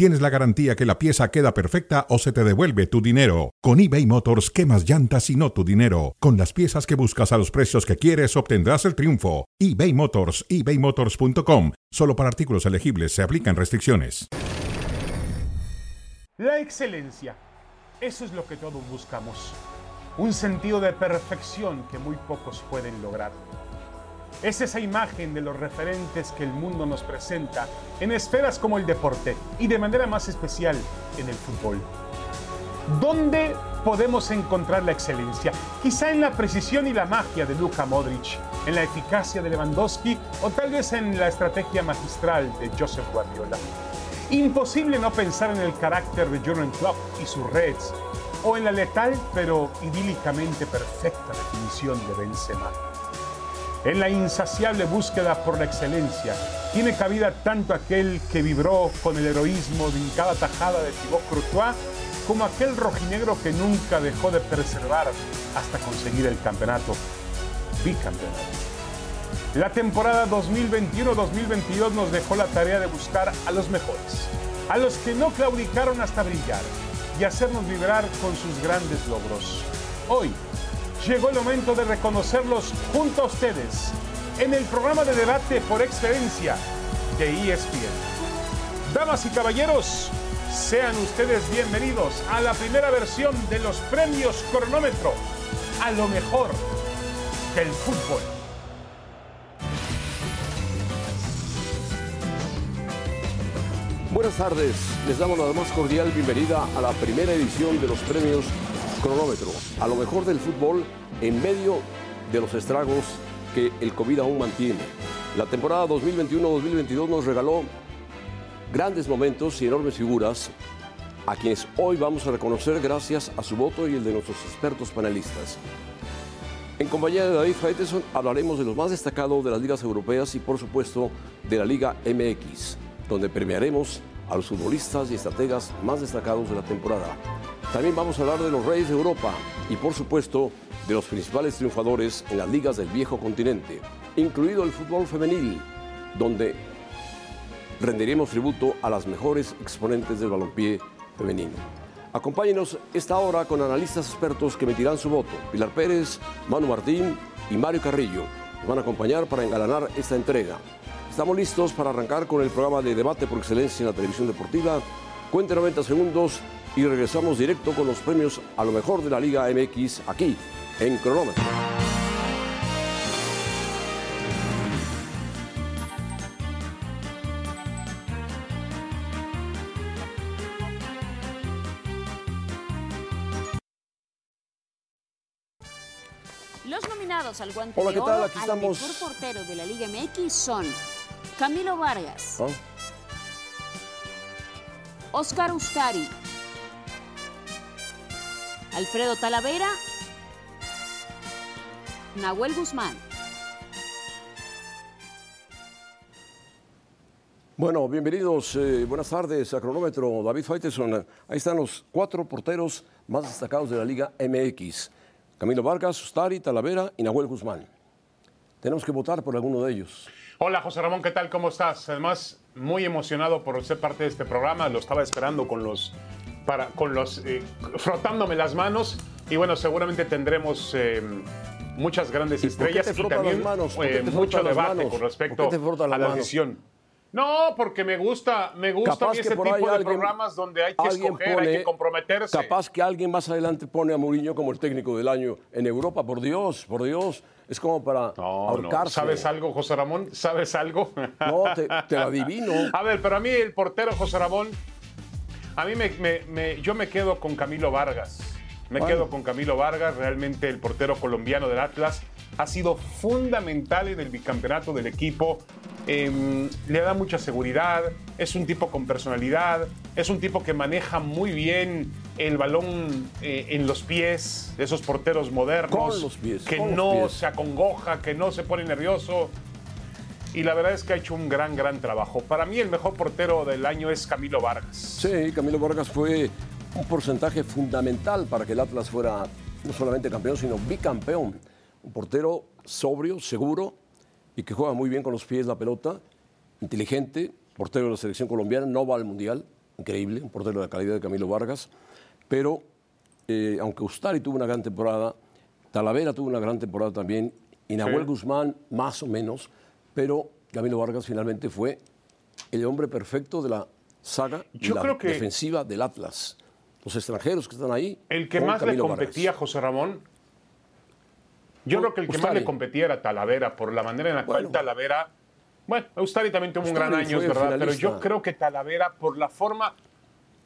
tienes la garantía que la pieza queda perfecta o se te devuelve tu dinero. Con eBay Motors, quemas llantas y no tu dinero. Con las piezas que buscas a los precios que quieres, obtendrás el triunfo. eBay Motors, ebaymotors.com. Solo para artículos elegibles se aplican restricciones. La excelencia. Eso es lo que todos buscamos. Un sentido de perfección que muy pocos pueden lograr. Es esa imagen de los referentes que el mundo nos presenta en esferas como el deporte y de manera más especial en el fútbol. ¿Dónde podemos encontrar la excelencia? Quizá en la precisión y la magia de Luka Modric, en la eficacia de Lewandowski o tal vez en la estrategia magistral de Joseph Guardiola. Imposible no pensar en el carácter de Jurgen Klopp y sus Reds, o en la letal pero idílicamente perfecta definición de Benzema. En la insaciable búsqueda por la excelencia, tiene cabida tanto aquel que vibró con el heroísmo de cada tajada de Thibaut Courtois, como aquel rojinegro que nunca dejó de preservar hasta conseguir el campeonato, bicampeonato. La temporada 2021-2022 nos dejó la tarea de buscar a los mejores, a los que no claudicaron hasta brillar y hacernos vibrar con sus grandes logros. Hoy llegó el momento de reconocerlos junto a ustedes en el programa de debate por excelencia de ESPN. Damas y caballeros, sean ustedes bienvenidos a la primera versión de los premios cronómetro a lo mejor del fútbol. Buenas tardes, les damos la más cordial bienvenida a la primera edición de los premios Cronómetro, a lo mejor del fútbol en medio de los estragos que el COVID aún mantiene. La temporada 2021-2022 nos regaló grandes momentos y enormes figuras a quienes hoy vamos a reconocer gracias a su voto y el de nuestros expertos panelistas. En compañía de David Faiteson hablaremos de los más destacados de las ligas europeas y por supuesto de la Liga MX, donde premiaremos a los futbolistas y estrategas más destacados de la temporada. También vamos a hablar de los reyes de Europa y por supuesto de los principales triunfadores en las ligas del viejo continente, incluido el fútbol femenil, donde rendiremos tributo a las mejores exponentes del balompié femenino. Acompáñenos esta hora con analistas expertos que emitirán su voto. Pilar Pérez, Manu Martín y Mario Carrillo nos van a acompañar para engalanar esta entrega. Estamos listos para arrancar con el programa de debate por excelencia en la televisión deportiva. Cuente 90 segundos y regresamos directo con los premios a lo mejor de la Liga MX aquí en cronómetro. Los nominados al guante Hola, de ¿qué tal? oro Aquí al estamos. mejor portero de la Liga MX son Camilo Vargas, ¿Ah? Oscar Ustari, Alfredo Talavera, Nahuel Guzmán. Bueno, bienvenidos, eh, buenas tardes a Cronómetro, David Faiteson. Ahí están los cuatro porteros más destacados de la Liga MX. Camilo Vargas, Ustari, Talavera y Nahuel Guzmán. Tenemos que votar por alguno de ellos. Hola José Ramón, ¿qué tal? ¿Cómo estás? Además, muy emocionado por ser parte de este programa. Lo estaba esperando con los, para, con los, eh, frotándome las manos. Y bueno, seguramente tendremos eh, muchas grandes ¿Y por qué estrellas y también eh, mucho debate con respecto ¿Por qué te frotas a la manos? decisión. No, porque me gusta, me gusta ese tipo de alguien- programas donde hay que escoger, hay que comprometerse. Capaz que alguien más adelante pone a Mourinho como el técnico del año en Europa. Por Dios, por Dios. Es como para No, no. ahorcarse. ¿Sabes algo, José Ramón? ¿Sabes algo? No, te, te lo adivino. A ver, pero a mí el portero José Ramón, a mí me, me- me- yo me quedo con Camilo Vargas. Me Bueno. quedo con Camilo Vargas, realmente el portero colombiano del Atlas ha sido fundamental en el bicampeonato del equipo. Em, le da mucha seguridad, es un tipo con personalidad, es un tipo que maneja muy bien el balón eh, en los pies, de esos porteros modernos, Con los pies, que con los no pies. se acongoja, que no se pone nervioso. y la verdad es que ha hecho un gran, gran trabajo. Para mí el mejor portero del año es Camilo Vargas. Sí, Camilo Vargas fue un porcentaje fundamental para que el Atlas fuera no solamente campeón, sino bicampeón. Un portero sobrio, seguro y que juega muy bien con los pies la pelota, inteligente, portero de la selección colombiana, no va al Mundial, increíble, un portero de la calidad de Camilo Vargas, pero eh, aunque Ustari tuvo una gran temporada, Talavera tuvo una gran temporada también, y Nahuel Guzmán más o menos, pero Camilo Vargas finalmente fue el hombre perfecto de la saga Yo la creo que defensiva del Atlas. Los extranjeros que están ahí. El que más le Camilo competía, Vargas. José Ramón, yo creo que el que más le competía era Talavera, por la manera en la cual. Talavera. Bueno, Ustari también tuvo un gran año, es verdad, pero yo creo que Talavera, por la forma.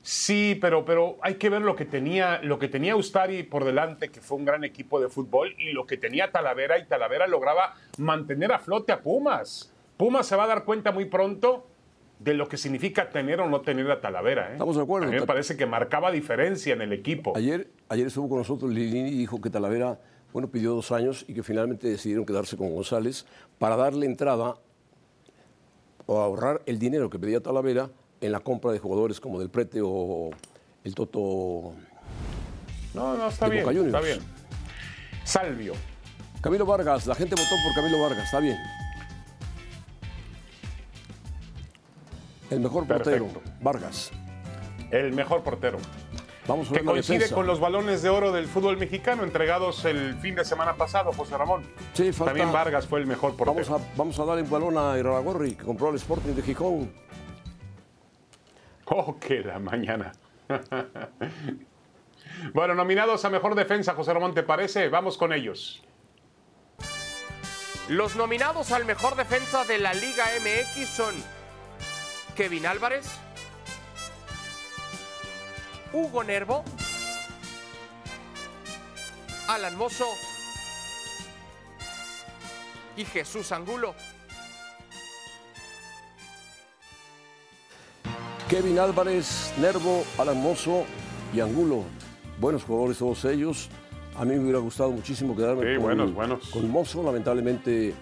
Sí, pero, pero hay que ver lo que tenía, lo que tenía Ustari por delante, que fue un gran equipo de fútbol, y lo que tenía Talavera, y Talavera lograba mantener a flote a Pumas. Pumas se va a dar cuenta muy pronto de lo que significa tener o no tener a Talavera. ¿eh? Estamos de acuerdo. A mí me parece que marcaba diferencia en el equipo. Ayer, ayer estuvo con nosotros Lilini y dijo que Talavera, bueno, pidió dos años y que finalmente decidieron quedarse con González para darle entrada o ahorrar el dinero que pedía Talavera en la compra de jugadores como Del Prete o el Toto. No, no, está bien, está bien. Salvio. Camilo Vargas, la gente votó por Camilo Vargas, está bien. El mejor portero. Vargas. El mejor portero. Vamos a Que coincide defensa. con los balones de oro del fútbol mexicano entregados el fin de semana pasado, José Ramón. Sí, falta- También Vargas fue el mejor portero. Vamos a, vamos a dar el balón a Iraragorri, que compró el Sporting de Gijón. Oh, que la mañana. bueno, nominados a mejor defensa, José Ramón, ¿te parece? Vamos con ellos. Los nominados al mejor defensa de la Liga MX son Kevin Álvarez, Hugo Nervo, Alan Mozo y Jesús Angulo. Kevin Álvarez, Nervo, Alan Mozo y Angulo. Buenos jugadores todos ellos. A mí me hubiera gustado muchísimo quedarme Sí, con, buenos, buenos. con Mozo. Lamentablemente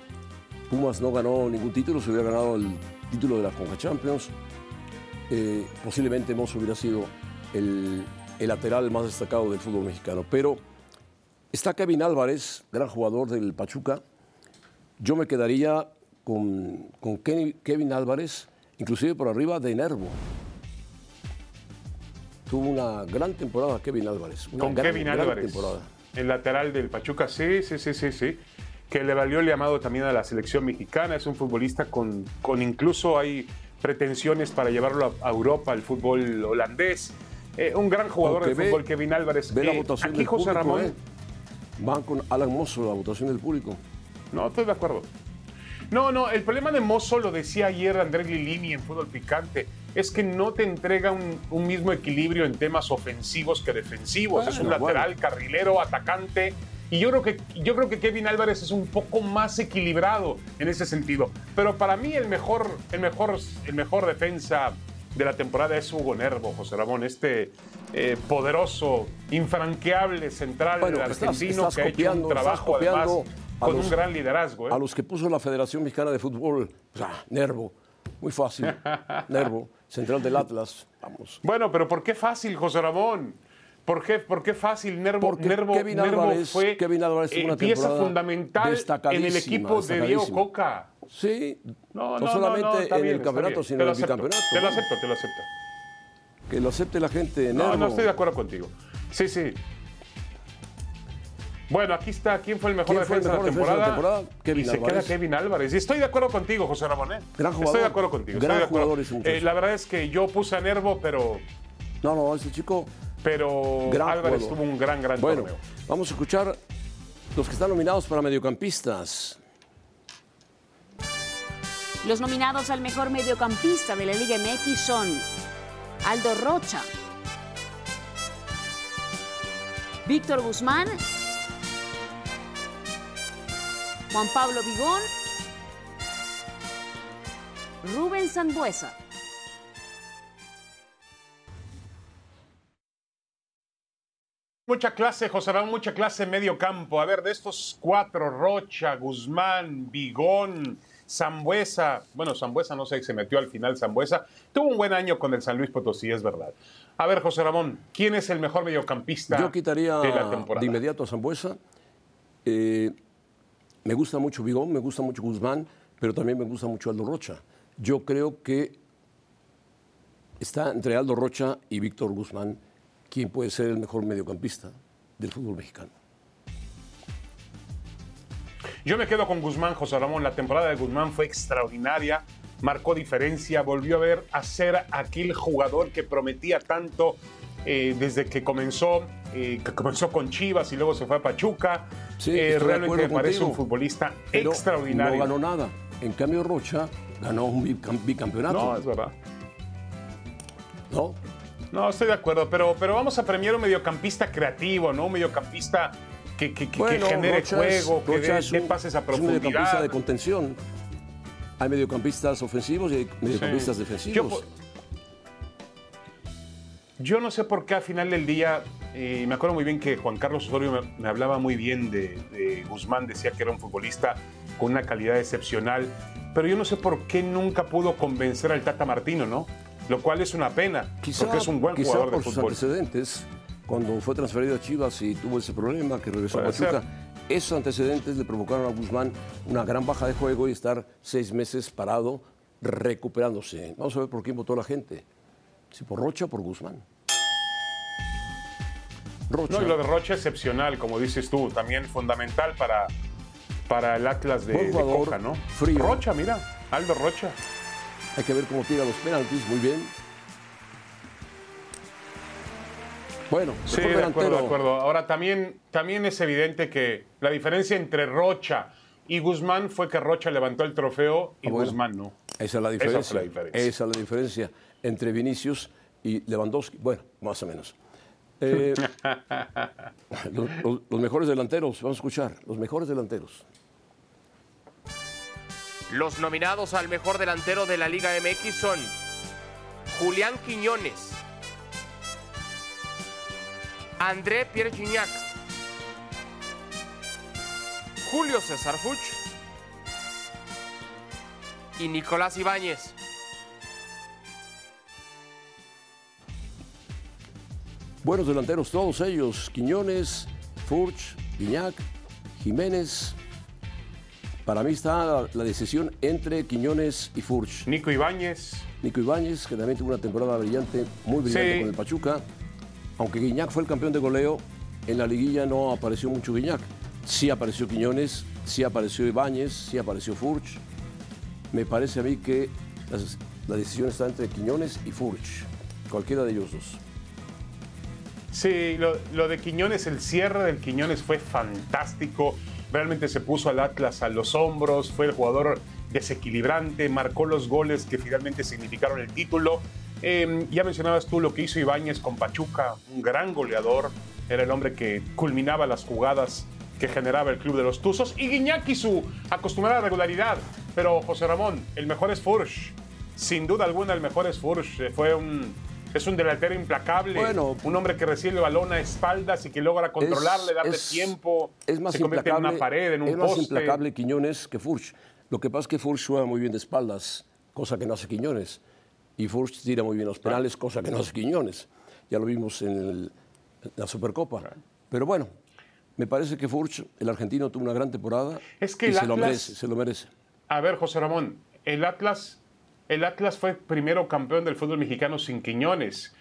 Pumas no ganó ningún título, se hubiera ganado el título de la Conca Champions. Eh, posiblemente Mozo hubiera sido el, el lateral más destacado del fútbol mexicano. Pero está Kevin Álvarez, gran jugador del Pachuca. Yo me quedaría con, con Kenny- Kevin Álvarez, inclusive por arriba de Nervo. Tuvo una gran temporada Kevin Álvarez. Una con gran, Kevin gran Álvarez. temporada. El lateral del Pachuca, sí, sí, sí, sí, sí. Que le valió el llamado también a la selección mexicana. Es un futbolista con, con incluso hay pretensiones para llevarlo a, a Europa, al fútbol holandés. Eh, un gran jugador Aunque de ve- fútbol, Kevin Álvarez. Ve la Eh, votación aquí del José público, Ramón. ¿eh? Van con Alan Mozo, la votación del público. No, estoy de acuerdo. No, no, el problema de Mozo, lo decía ayer Andrés Lilini en Fútbol Picante, es que no te entrega un, un mismo equilibrio en temas ofensivos que defensivos. es un Bueno, lateral, carrilero, atacante. Y yo creo, que, yo creo que Kevin Álvarez es un poco más equilibrado en ese sentido. Pero para mí el mejor, el mejor, el mejor defensa de la temporada es Hugo Nervo, José Ramón, este eh, poderoso, infranqueable central Bueno, argentino estás que ha hecho un trabajo además con los- un gran liderazgo. ¿eh? A los que puso la Federación Mexicana de Fútbol, o sea, Nervo, muy fácil. Nervo, central del Atlas, vamos. Bueno, pero ¿por qué fácil, José Ramón? ¿Por qué, por qué fácil? Nervo, Porque Nervo, Kevin Nervo Álvarez- fue Kevin Álvarez tuvo eh, una pieza fundamental en el equipo de Diego. Coca. Sí, No, no, no, solamente no, no, en bien, el campeonato, sino en el bicampeonato. Te lo ¿no? acepto, te lo acepto. Que lo acepte la gente, No, Nervo. no estoy de acuerdo contigo. Sí, sí. Bueno, aquí está. ¿Quién fue el mejor ¿Quién fue el defensa, mejor de, la defensa de la temporada? Kevin y se Álvarez. queda Kevin Álvarez. Y estoy de acuerdo contigo, José Ramón. ¿eh? Gran jugador. Estoy de acuerdo contigo. Gran estoy de acuerdo. jugador ese muchacho. Eh, la verdad es que yo puse a Nervo, pero, No, no, ese chico, pero gran Álvarez jugador. tuvo un gran, gran Bueno, torneo. vamos a escuchar los que están nominados para mediocampistas. Los nominados al mejor mediocampista de la Liga MX son Aldo Rocha, Víctor Guzmán, Juan Pablo Vigón, Rubén Sambuesa. Mucha clase, José Ramón, mucha clase medio campo. A ver, de estos cuatro, Rocha, Guzmán, Vigón Zambuesa, bueno, Zambuesa no sé, se metió al final Zambuesa. Tuvo un buen año con el San Luis Potosí, es verdad. A ver, José Ramón, ¿quién es el mejor mediocampista Yo quitaría de la temporada? de inmediato a Zambuesa. Eh, me gusta mucho Vigón, me gusta mucho Guzmán, pero también me gusta mucho Aldo Rocha. Yo creo que está entre Aldo Rocha y Víctor Guzmán quién puede ser el mejor mediocampista del fútbol mexicano. Yo me quedo con Guzmán, José Ramón. La temporada de Guzmán fue extraordinaria, marcó diferencia, volvió a ver a ser aquel jugador que prometía tanto eh, desde que comenzó, eh, que comenzó con Chivas y luego se fue a Pachuca. Sí, Eh, realmente me parece contigo, un futbolista Pero extraordinario. No ganó nada. En cambio, Rocha ganó un bicam- bicampeonato. No, es verdad. ¿no? No, estoy de acuerdo, pero, pero vamos a premiar un mediocampista creativo, ¿no? Un mediocampista que, que- que- que Bueno, genere Rocha es- juego, que dé, es dé un- pases a es un mediocampista profundidad. de contención. Hay mediocampistas ofensivos y hay mediocampistas Sí. defensivos. Yo, no sé por qué al final del día, eh, me acuerdo muy bien que Juan Carlos Osorio me, me hablaba muy bien de, de Guzmán, decía que era un futbolista con una calidad excepcional, pero yo no sé por qué nunca pudo convencer al Tata Martino, ¿no? Lo cual es una pena, Quizá, porque es un buen jugador de por sus fútbol. antecedentes, cuando fue transferido a Chivas y tuvo ese problema que regresó a Pachuca, ser. esos antecedentes le provocaron a Guzmán una gran baja de juego y estar seis meses parado recuperándose. Vamos a ver por quién votó la gente. Si por Rocha o por Guzmán. Rocha. No, y lo de Rocha excepcional, como dices tú, también fundamental para, para el Atlas de, jugador, Coca, ¿no? frío. Rocha, mira, Aldo Rocha. Hay que ver cómo tira los penaltis, muy bien. Bueno, Sí, de acuerdo, de acuerdo. Ahora también, también es evidente que la diferencia entre Rocha y Guzmán fue que Rocha levantó el trofeo y Ah, bueno. Guzmán no. Esa es la Esa diferencia. fue la diferencia. Esa es la diferencia entre Vinicius y Lewandowski. Bueno, más o menos. Eh, los, los- los mejores delanteros, vamos a escuchar, los mejores delanteros. Los nominados al mejor delantero de la Liga MX son Julián Quiñones, André Pierre Gignac, Julio César Fuch y Nicolás Ibáñez. Buenos delanteros todos ellos, Quiñones, Furch, Guiñac, Jiménez. Para mí está la, la decisión entre Quiñones y Furch. Nico Ibáñez. Nico Ibáñez, que también tuvo una temporada brillante, muy brillante Sí. con el Pachuca. Aunque Guiñac fue el campeón de goleo, en la liguilla no apareció mucho Guiñac. Sí apareció Quiñones, sí apareció Ibáñez, sí apareció Furch. Me parece a mí que las- la decisión está entre Quiñones y Furch, cualquiera de ellos dos. Sí, lo, lo de Quiñones, el cierre del Quiñones fue fantástico. Realmente se puso al Atlas a los hombros, fue el jugador desequilibrante, marcó los goles que finalmente significaron el título. Eh, ya mencionabas tú lo que hizo Ibáñez con Pachuca, un gran goleador, era el hombre que culminaba las jugadas que generaba el club de los Tuzos. Y Guiñac y su acostumbrada regularidad. Pero José Ramón, el mejor es Furch. Sin duda alguna, el mejor es Furch. Eh, Fue un, es un delantero implacable. Bueno. un hombre que recibe el balón a espaldas y que logra controlarle, darle es- tiempo. Es más se convierte implacable, en una pared, en un es más poste. implacable Quiñones que Furch. Lo que pasa es que Furch juega muy bien de espaldas, cosa que no hace Quiñones. Y Furch tira muy bien los penales, cosa que no hace Quiñones. Ya lo vimos en, el- en la Supercopa. Pero bueno, me parece que Furch, el argentino, tuvo una gran temporada Es que y el se lo Atlas- merece, se lo merece. A ver, José Ramón, el Atlas, el Atlas fue primero campeón del fútbol mexicano sin Quiñones.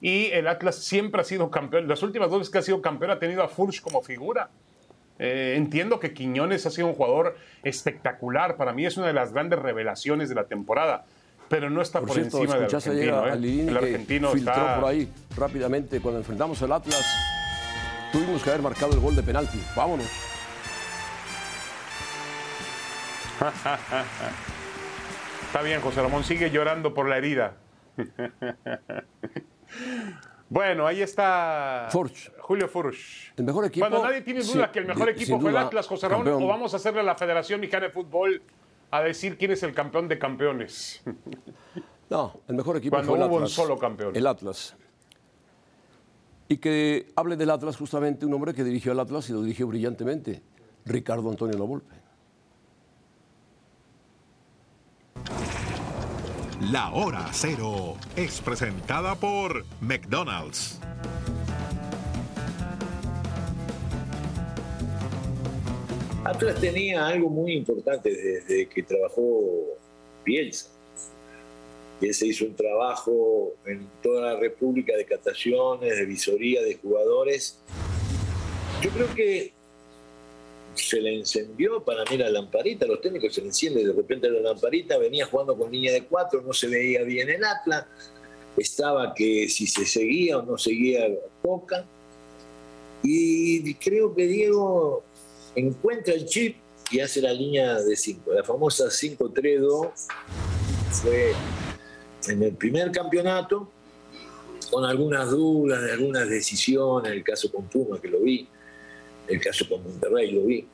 Y el Atlas siempre ha sido campeón. Las últimas dos veces que ha sido campeón ha tenido a Furch como figura. Eh, entiendo que Quiñones ha sido un jugador espectacular. Para mí es una de las grandes revelaciones de la temporada. Pero no está por, Por cierto, encima del argentino. ¿eh? El que argentino filtró está... por ahí rápidamente cuando enfrentamos al Atlas. Tuvimos que haber marcado el gol de penalti. Vámonos. Está bien, José Ramón, sigue llorando por la herida. bueno, ahí está Furch. Julio Furch. El mejor equipo. Cuando nadie tiene duda sí, que el mejor de- equipo fue el Atlas, José Ramón, campeón. o vamos a hacerle a la Federación Mexicana de Fútbol a decir quién es el campeón de campeones. No, el mejor equipo Cuando fue el hubo un Atlas. solo campeón. El Atlas. Y que hable del Atlas justamente un hombre que dirigió al Atlas y lo dirigió brillantemente, Ricardo Antonio Lavolpe. La hora cero es presentada por McDonald's. Atlas tenía algo muy importante desde que trabajó Bielsa. Se hizo un trabajo en toda la República de cataciones, de visoría de jugadores. Yo creo que se le encendió para mí la lamparita, los técnicos se le enciende de repente la lamparita, venía jugando con línea de cuatro, no se veía bien el Atlas, estaba que si se seguía o no seguía poca. Y creo que Diego encuentra el chip y hace la línea de 5. La famosa 5-3-2 fue en el primer campeonato, con algunas dudas, algunas decisiones, el caso con Puma que lo vi, el caso con Monterrey lo vi,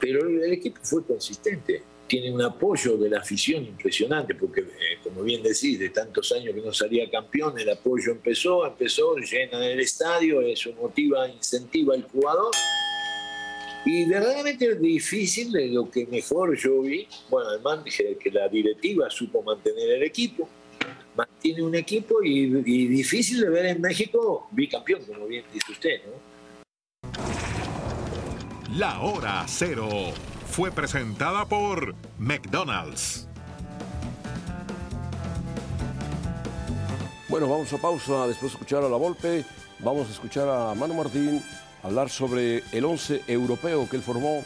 pero el equipo fue consistente. Tiene un apoyo de la afición impresionante, porque eh, como bien decís, de tantos años que no salía campeón, el apoyo empezó, empezó, llena el estadio, eso motiva, incentiva al jugador y verdaderamente difícil lo que mejor yo vi. Bueno, además dije que la directiva supo mantener el equipo, mantiene un equipo y, difícil de ver en México bicampeón, como bien dice usted, ¿no? La hora cero fue presentada por McDonald's. Bueno, vamos a pausa después de escuchar a la Volpe. Vamos a escuchar a Manu Martín hablar sobre el 11 europeo que él formó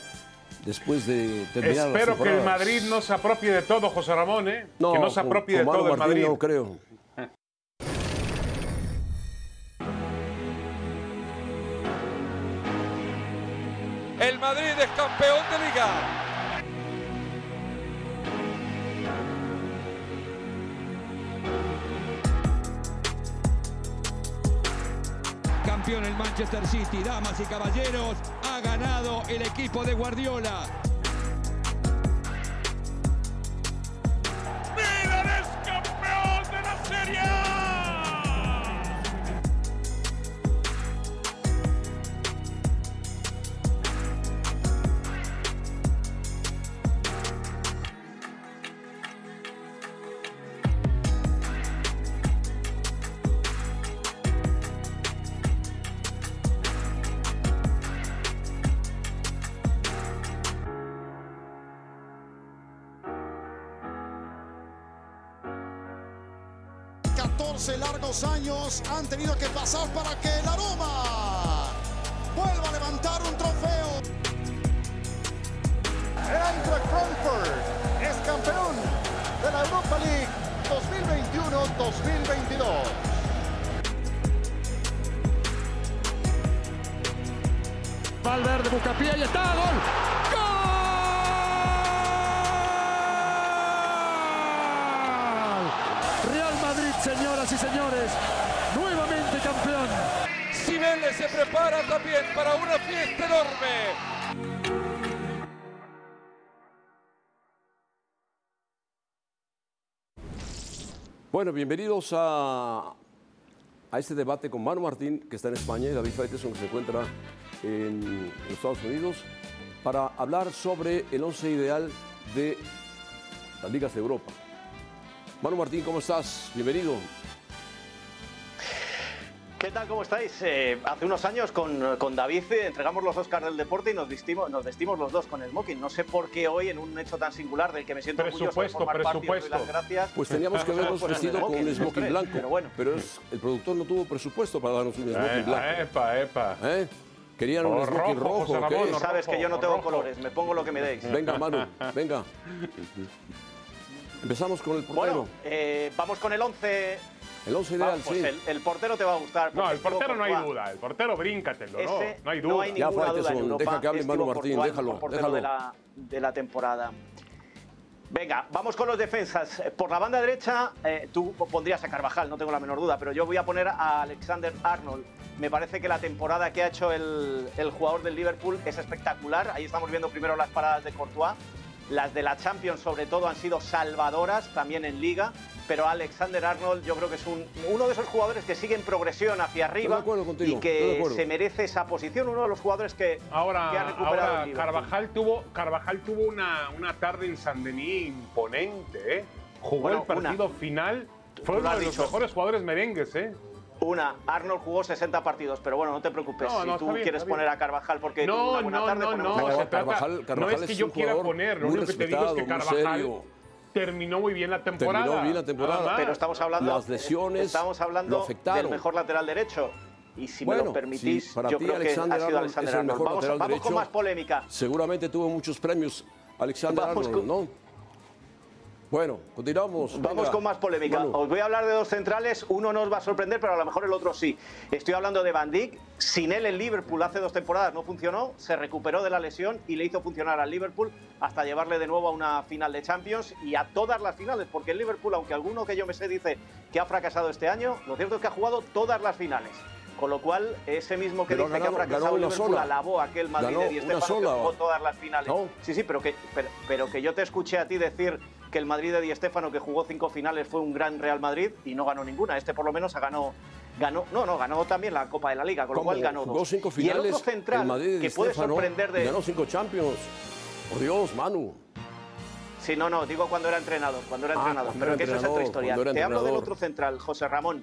después de terminar Espero que el Madrid no se apropie de todo, José Ramón, ¿eh? que no se apropie de todo el Madrid. No creo. El Madrid es campeón de liga. campeón el Manchester City. Damas y caballeros, ha ganado el equipo de Guardiola. ¡Milan es campeón de la Serie largos años han tenido que pasar para que el aroma vuelva a levantar un trofeo. El Eintracht Frankfurt es campeón de la Europa League 2021-2022. Valverde busca pie y está gol. Señoras y señores, nuevamente campeón. Cibeles se prepara también para una fiesta enorme. Bueno, bienvenidos a, a este debate con Manu Martín, que está en España, y David Faiteson, que se encuentra en, en Estados Unidos, para hablar sobre el once ideal de las ligas de Europa. Manu Martín, ¿cómo estás? Bienvenido. ¿Qué tal? ¿Cómo estáis? Eh, hace unos años con, con David eh, entregamos los Oscars del deporte y nos vestimos, nos vestimos los dos con el smoking. No sé por qué hoy, en un hecho tan singular del que me siento orgulloso de formar presupuesto. Parte, las gracias, pues teníamos que habernos vestido con un smoking blanco. Pero, bueno. pero el productor no tuvo presupuesto para darnos un smoking blanco. Epa, epa. ¿Eh? Querían un smoking rojo. rojo Sabes que yo no tengo colores, me pongo lo que me deis. Venga, Manu, venga. Empezamos con el portero. Bueno, eh, vamos con el 11. El 11 ideal, pues sí. El, el, portero te va a gustar. No, el portero no hay duda. El portero bríncatelo, ¿no? no hay duda. No hay ninguna duda en Europa. Deja que hable Manu Martín, déjalo. déjalo. De, la, de la temporada. Venga, vamos con los defensas. Por la banda derecha, eh, tú pondrías a Carvajal, no tengo la menor duda, pero yo voy a poner a Alexander Arnold. Me parece que la temporada que ha hecho el, el jugador del Liverpool es espectacular. Ahí estamos viendo primero las paradas de Courtois las de la Champions sobre todo han sido salvadoras también en liga, pero Alexander Arnold yo creo que es uno de esos jugadores que sigue en progresión hacia arriba y que se merece esa posición, uno de los jugadores que, ahora, ha recuperado ahora Carvajal tuvo, Carvajal tuvo una, una tarde en San Denis imponente, ¿eh? jugó Bueno, el partido final. Fue uno de los mejores jugadores merengues, ¿eh? Una, Arnold jugó 60 partidos, pero bueno, no te preocupes. No, si no, tú está bien, quieres poner a Carvajal porque No, una buena no, tarde, no, ponemos no. a se Carvajal. Carvajal- no es que es yo quiera poner, lo único que te digo es que Carvajal terminó muy bien la temporada. Terminó bien la temporada. Pero estamos hablando, Las lesiones estamos lo hablando afectaron. del mejor lateral derecho. Y si me Bueno, lo permitís, sí, para yo ti creo que Alexander ha sido Arnold Alexander es el Arnold. mejor Vamos, lateral vamos con más polémica. Seguramente tuvo muchos premios Alexander Vamos Arnold, con- ¿no? Bueno, continuamos. Vamos Venga, con más polémica. Manu. Os voy a hablar de dos centrales. Uno nos va a sorprender, pero a lo mejor el otro sí. Estoy hablando de Van Dijk. Sin él el Liverpool hace dos temporadas no funcionó. Se recuperó de la lesión y le hizo funcionar al Liverpool hasta llevarle de nuevo a una final de Champions y a todas las finales. Porque el Liverpool, aunque alguno que yo me sé dice que ha fracasado este año, lo cierto es que ha jugado todas las finales. Con lo cual, ese mismo que Pero dice ganado- que ha fracasado el Liverpool sola. alabó a aquel Madrid de Di Stéfano que jugó todas las finales. No. Sí, sí, pero que, pero, pero que yo te escuché a ti decir que el Madrid de Di Stéfano, que jugó cinco finales, fue un gran Real Madrid y no ganó ninguna. Este por lo menos ganó, ganó no, no, ganó también la Copa de la Liga, con lo cual ganó dos. cinco y el finales. otro central, el Madrid de que Di puede Stéfano, sorprender de... Ganó cinco Champions. Por Dios, Manu. Sí, no, no, digo cuando era entrenador, cuando era Ah, entrenador, cuando pero era que eso es otra historia. Te hablo del otro central, José Ramón.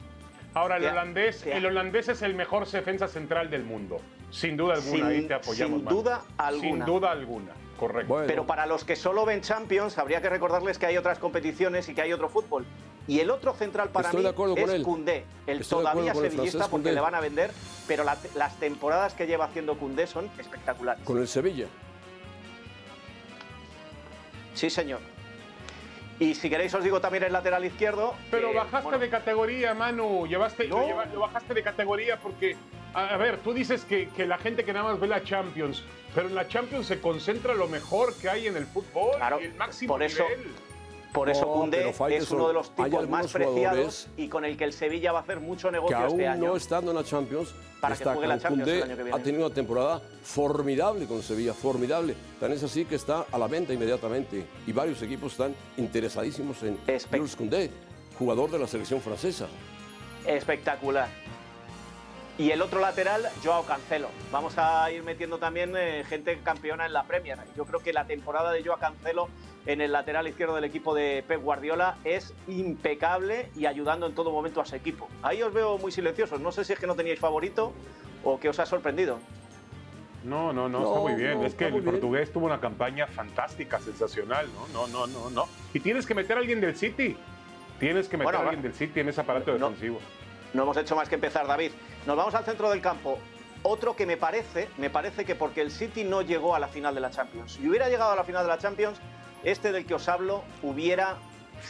Ahora, el holandés, el holandés es el mejor defensa central del mundo. Sin duda alguna, Sin- ahí te apoyamos. sin Manu. duda alguna. Sin duda alguna, correcto. Bueno, Pero para los que solo ven Champions, habría que recordarles que hay otras competiciones y que hay otro fútbol. Y el otro central para Estoy mí de acuerdo con es él. Koundé, el Estoy todavía el sevillista francés porque Koundé. le van a vender, pero la- las temporadas que lleva haciendo Koundé son espectaculares. con el Sevilla. Sí, señor. Y si queréis os digo también el lateral izquierdo. Pero que, bajaste bueno, de categoría, Manu. Llevaste, lo, No. lleva- lo bajaste de categoría porque, a, ver, tú dices que, que la gente que nada más ve la Champions, pero en la Champions se concentra lo mejor que hay en el fútbol Claro, y el máximo por eso- nivel. Por eso No, pero es uno de los tipos más preciados y con el que el Sevilla va a hacer mucho Que negocio aún este año. no estando en la Champions, Para que está juegue la Champions el año que viene. ha tenido una temporada formidable con Sevilla, formidable. Tan es así que está a la venta inmediatamente y varios equipos están interesadísimos en Jules Koundé, jugador de la selección francesa. Espectacular. Y el otro lateral, Joao Cancelo. Vamos a ir metiendo también eh, gente campeona en la Premier. Yo creo que la temporada de Joao Cancelo en el lateral izquierdo del equipo de Pep Guardiola es impecable y ayudando en todo momento a su equipo. Ahí os veo muy silenciosos. No sé si es que no teníais favorito o que os ha sorprendido. No, no, no, No, está muy bien. no, es que el bien. portugués tuvo una campaña fantástica, sensacional, ¿no? No, no, no, no. Y tienes que meter a alguien del City. Tienes que meter Bueno, a alguien del City en ese aparato no. defensivo. No hemos hecho más que empezar, David. Nos vamos al centro del campo. Otro que me parece, me parece que porque el City no llegó a la final de la Champions. Si hubiera llegado a la final de la Champions, este del que os hablo hubiera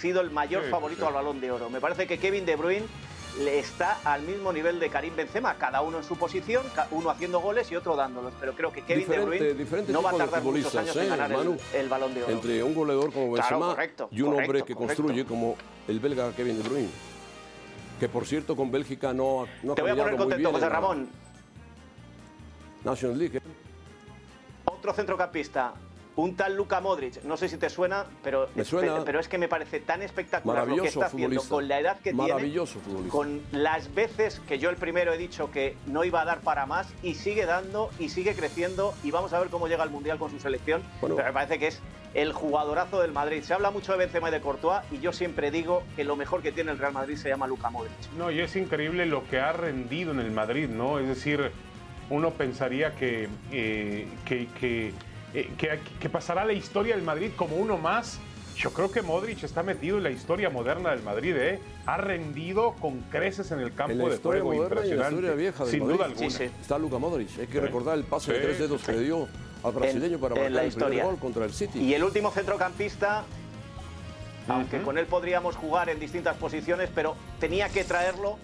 sido el mayor Sí, favorito sí. al Balón de Oro. Me parece que Kevin De Bruyne le está al mismo nivel de Karim Benzema, cada uno en su posición, uno haciendo goles y otro dándolos. Pero creo que Kevin Diferente- De Bruyne no va a tardar muchos años en ¿eh, ganar el, Manu? el Balón de Oro. Entre un goleador como Claro, Benzema correcto, y un hombre que correcto. construye como el belga Kevin De Bruyne. Que por cierto con Bélgica no, no ha Te voy a poner contento, José Ramón. National League. ¿eh? Otro centrocampista, un tal Luka Modric. No sé si te suena, pero, Me suena. pero es que me parece tan espectacular lo que está haciendo con la edad que Maravilloso tiene, futbolista. con las veces que yo el primero he dicho que no iba a dar para más y sigue dando y sigue creciendo y vamos a ver cómo llega al Mundial con su selección. Bueno. Pero me parece que es el jugadorazo del Madrid. Se habla mucho de Benzema y de Courtois y yo siempre digo que lo mejor que tiene el Real Madrid se llama Luka Modric. No, y es increíble lo que ha rendido en el Madrid, ¿no? Es decir, uno pensaría que, eh, que, que, eh, que- que pasará la historia del Madrid como uno más. Yo creo que Modric está metido en la historia moderna del Madrid, ¿eh? Ha rendido con creces en el campo En la de historia juego, moderna y en la impresionante. historia vieja del Sin Madrid. duda alguna. Sí, sí. Está Luka Modric. Hay que recordar el pase de tres dedos sí, que le dio al brasileño para en marcar la el historia. primer gol contra el City. Y el último centrocampista, aunque con él podríamos jugar en distintas posiciones, pero tenía que traerlo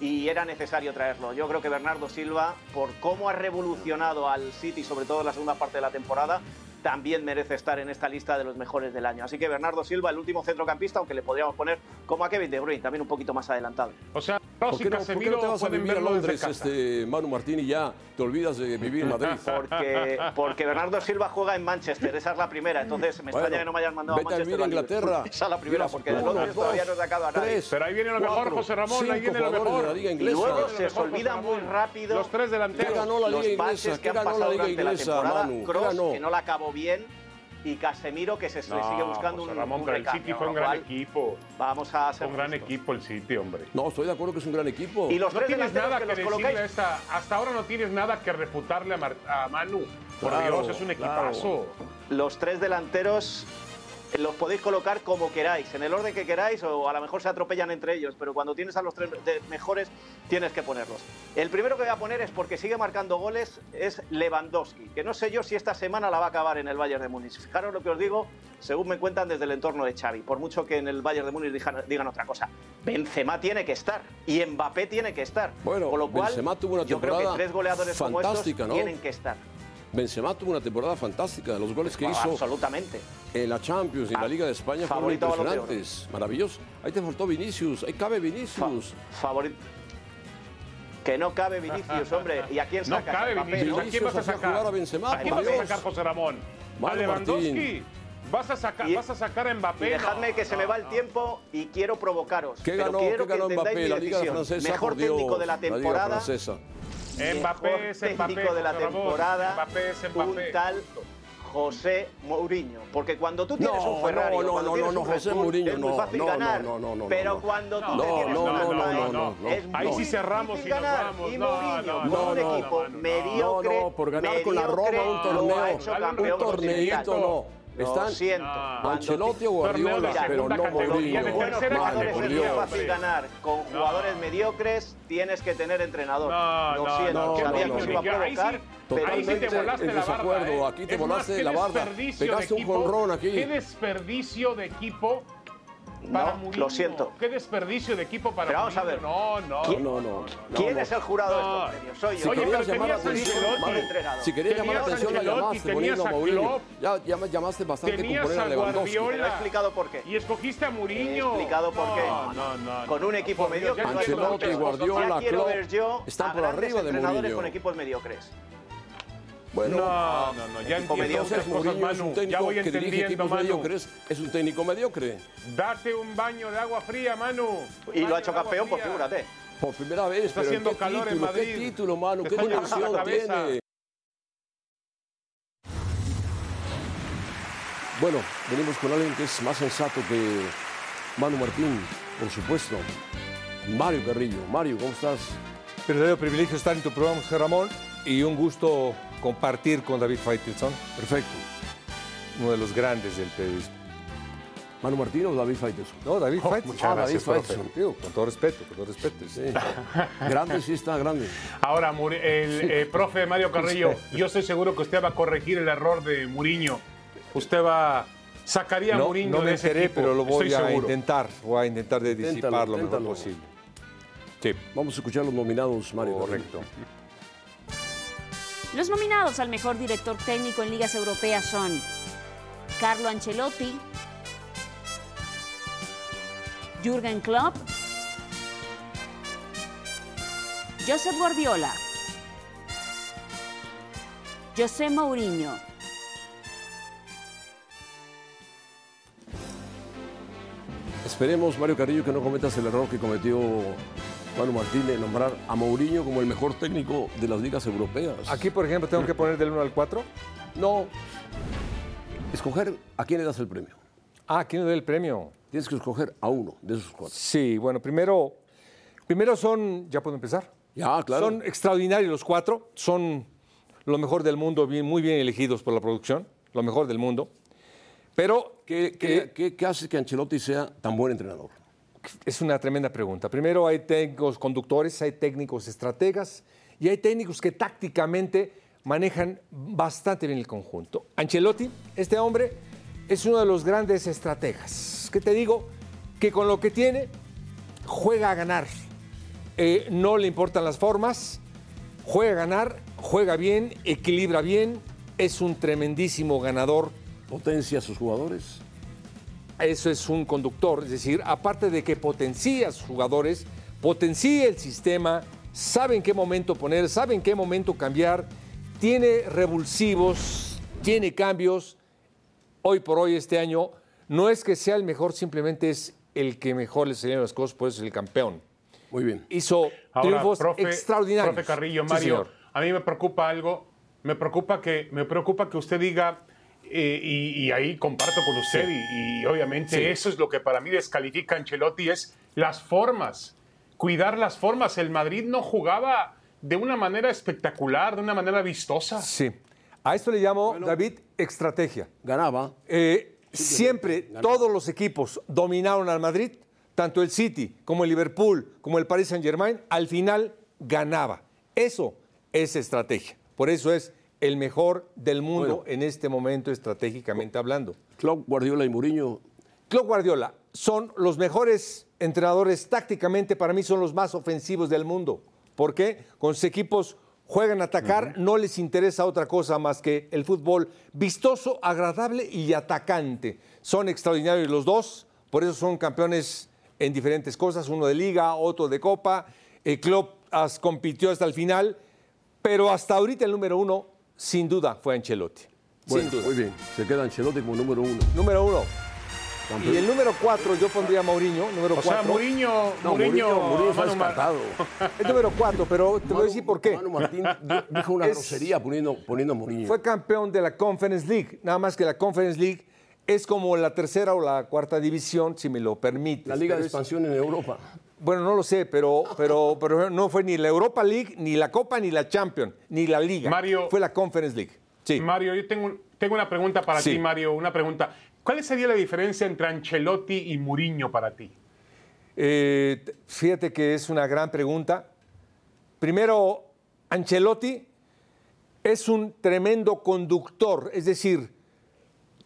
y era necesario traerlo. Yo creo que Bernardo Silva, por cómo ha revolucionado al City, sobre todo en la segunda parte de la temporada, también merece estar en esta lista de los mejores del año. Así que Bernardo Silva, el último centrocampista, aunque le podríamos poner como a Kevin De Bruyne, también un poquito más adelantado. O sea, ¿Por qué, no, por qué no te vas a vivir a Londres, este, Manu Martín, y ya te olvidas de vivir en Madrid? Porque, porque Bernardo Silva juega en Manchester, esa es la primera. Entonces me extraña que no me hayan mandado a vete a Manchester. vivir a. Inglaterra. Esa es la primera, Mira, porque de Londres dos, todavía no he sacado a nadie. tres, Pero ahí viene lo mejor, José Ramón, ahí cinco viene lo mejor. de la Liga Y luego se os olvida muy rápido Los tres delanteros. ¿Qué ganó la los Liga Inglesa? que ¿Qué han ganó pasado la Liga durante ganó? que no la acabó bien, y Casemiro que se No, sigue buscando José un, Ramón, un pero el recambio, City fue un gran cual equipo. Vamos a hacer un gran equipo el City, hombre. No, estoy de acuerdo que es un gran equipo. Y los No tres tienes delanteros nada que que, decirle esta. Hasta ahora no tienes nada que refutarle a, Mar- a Manu. Por Claro, Dios, es un claro. equipazo. los tres delanteros los podéis colocar como queráis, en el orden que queráis, o a lo mejor se atropellan entre ellos, pero cuando tienes a los tres mejores, tienes que ponerlos. El primero que voy a poner es porque sigue marcando goles, es Lewandowski, que no sé yo si esta semana la va a acabar en el Bayern de Múnich. Fijaros lo que os digo, según me cuentan desde el entorno de Xavi, por mucho que en el Bayern de Múnich digan, digan otra cosa. Benzema tiene que estar y Mbappé tiene que estar. Bueno, Con lo cual, Benzema tuvo una yo creo que temporada tres goleadores como estos ¿no? tienen que estar. Benzema tuvo una temporada fantástica. Los goles que hizo Absolutamente. en la Champions y en la Ah, Liga de España fueron impresionantes. Maravilloso. Ahí te faltó Vinicius. Ahí cabe Fa- Vinicius. favorito. Que no cabe Vinicius, hombre. ¿Y a quién No sacas? cabe Mbappé, Vinicius. ¿no? ¿A quién vas a sacar? jugar a Benzema, ¿A quién vas a sacar, José Ramón? ¿A Manu Lewandowski? Martín. ¿Vas a, sacar, Y- ¿Vas a sacar a Mbappé? Y dejadme No, que se me no, va el no. tiempo y quiero provocaros. ¿Qué pero ganó, quiero qué ganó que entendáis Mbappé? mi La Liga. Francesa. Mejor por Dios. técnico de la La Liga temporada. Francesa. Mbappé mejor es técnico Mbappé, de la temporada. Mbappé es Mbappé. Un tal José Mourinho. Porque cuando tú tienes No, un Ferrari, no, no, cuando no, no, un José Bull, Mourinho, es muy no, fácil no, ganar. no, no, no, pero no. cuando tú No, te tienes no, una no, no, Alpine, no, no, no. es Ahí muy sí cerramos y nos ganar. vamos. Y No, Mourinho, no, con no, un no, equipo no, no. mediocre, No, no, por ganar con la Roma un torneo, un un torneito, no. Lo Están siento. No. Ancelotti o Guardiola, de pero no Mourinho. tercera jugadores Vale, es fácil ganar. Con No. jugadores mediocres tienes que tener entrenador. No, Lo no, siento, no, sabía no, que no, iba a no. Provocar. Ahí sí Totalmente te volaste en la barda. ¿eh? Aquí te Es volaste más, la barda. Pegaste de un jonrón aquí. Qué desperdicio de equipo para No, Mourinho. lo siento. Qué desperdicio de equipo para Pero vamos a Mourinho. ver. No, no. ¿Quién- No, no. ¿Quién no, es el jurado No. de estos premios? Soy Si yo. Oye, querías pero llamar la tenías a atención, Ancelotti. Si querías llamar la Tenías a atención, la llamaste tenías a a Mourinho. Klopp. Ya, ya llamaste bastante con poner a a Lewandowski. He explicado por qué. Y escogiste a Mourinho. He explicado por qué. No, no, no. Con un equipo mediocre. Ancelotti. Guardiola, Ya quiero Klopp, ver yo están a por grandes arriba de entrenadores Mourinho. con equipos mediocres. Bueno, No, no, no. Ya entiendo otras cosas, Mourinho es Manu. un Ya técnico voy que dirige entendiendo, equipos Manu. mediocres. Es un técnico mediocre. Date un baño de agua fría, Manu. Y lo Baño ha hecho campeón, pues figúrate. Por primera vez, Está pero ¿en haciendo qué calor en título? ¿Qué Madrid. título, Manu? ¿Qué dimensión tiene? Bueno, venimos con alguien que es más sensato que Manu Martín, por supuesto. Mario Carrillo. Mario, ¿cómo estás? Verdadero privilegio estar en tu programa, José Ramón, y un gusto compartir con David Faitelson, Perfecto. uno de los grandes del periodismo. ¿Manu Martín o David Faitelson? No, David Oh, Faitelson. muchas gracias, David profe. Faitelson, digo, con todo respeto, con todo respeto. Sí. grande, sí está grande. Ahora, el eh, profe Mario Carrillo, yo estoy seguro que usted va a corregir el error de Muriño. Usted va sacaría a No, Mourinho no me de ese enteré, equipo, pero lo voy estoy a seguro. intentar. Voy a intentar de Inténtalo, disipar lo mejor posible. Sí, Vamos a escuchar los nominados, Mario. correcto. Los nominados al mejor director técnico en ligas europeas son Carlo Ancelotti, Jürgen Klopp, Josep Guardiola, José Mourinho. Esperemos, Mario Carrillo, que no cometas el error que cometió Manu Martín de nombrar a Mourinho como el mejor técnico de las ligas europeas. Aquí, por ejemplo, tengo que poner del 1 al 4. No. Escoger a quién le das el premio. Ah, ¿quién le da el premio? Tienes que escoger a uno de esos cuatro. Sí, bueno, primero, primero son, ya puedo empezar. Ya, claro. Son extraordinarios los cuatro, son lo mejor del mundo, bien- muy bien elegidos por la producción, lo mejor del mundo. Pero ¿Qué, qué- qué- qué hace que Ancelotti sea tan buen entrenador? Es una tremenda pregunta. Primero hay técnicos conductores, hay técnicos estrategas y hay técnicos que tácticamente manejan bastante bien el conjunto. Ancelotti, este hombre, es uno de los grandes estrategas. ¿Qué te digo? Que con lo que tiene, juega a ganar. Eh, no le importan las formas, juega a ganar, juega bien, equilibra bien, es un tremendísimo ganador ¿Potencia a sus jugadores? Eso es un conductor, es decir, aparte de que potencia a sus jugadores, potencia el sistema, sabe en qué momento poner, sabe en qué momento cambiar, tiene revulsivos, tiene cambios. Hoy por hoy, este año, no es que sea el mejor, simplemente es el que mejor le salieron las cosas, pues es el campeón. Muy bien. Hizo Ahora, triunfos profe, extraordinarios. Profe Carrillo, Mario, a mí me preocupa algo. Me preocupa que, me preocupa que usted diga Eh, y, y ahí comparto con usted y, y obviamente Sí. eso es lo que para mí descalifica a Ancelotti es las formas, cuidar las formas. El Madrid no jugaba de una manera espectacular, de una manera vistosa. Sí. A esto le llamo, David, estrategia. Ganaba. Eh, siempre todos los equipos dominaron al Madrid, tanto el City como el Liverpool, como el Paris Saint-Germain, al final ganaba. Eso es estrategia. Por eso es el mejor del mundo en este momento estratégicamente hablando. Klopp, Guardiola y Mourinho. Klopp Guardiola son los mejores entrenadores tácticamente, para mí son los más ofensivos del mundo. ¿Por qué? Con sus equipos juegan a atacar, no les interesa otra cosa más que el fútbol vistoso, agradable y atacante. Son extraordinarios los dos, por eso son campeones en diferentes cosas, uno de liga, otro de copa. El Klopp as- compitió hasta el final, pero hasta ahorita el número uno, sin duda, fue Ancelotti. Bueno, sin duda. muy bien. Se queda Ancelotti como número uno. Número uno. Campeón. Y el número cuatro, yo pondría a Mourinho, número O sea, cuatro. Mourinho, No, Mourinho, Mourinho, Mourinho Manu Ma- descartado. Es número cuatro, pero te voy a decir por qué. Manu Martín di- dijo una Es- grosería poniendo, poniendo a Mourinho. Fue campeón de la Conference League, nada más que la Conference League es como la tercera o la cuarta división, si me lo permite. la Liga de Expansión en Europa. Bueno, no lo sé, pero, pero, pero no fue ni la Europa League, ni la Copa, ni la Champions, ni la Liga. Mario- Fue la Conference League. Sí. Mario, yo tengo, un- tengo una pregunta para Sí. ti, Mario. Una pregunta. ¿Cuál sería la diferencia entre Ancelotti y Mourinho para ti? Eh, fíjate que es una gran pregunta. Primero, Ancelotti es un tremendo conductor, es decir,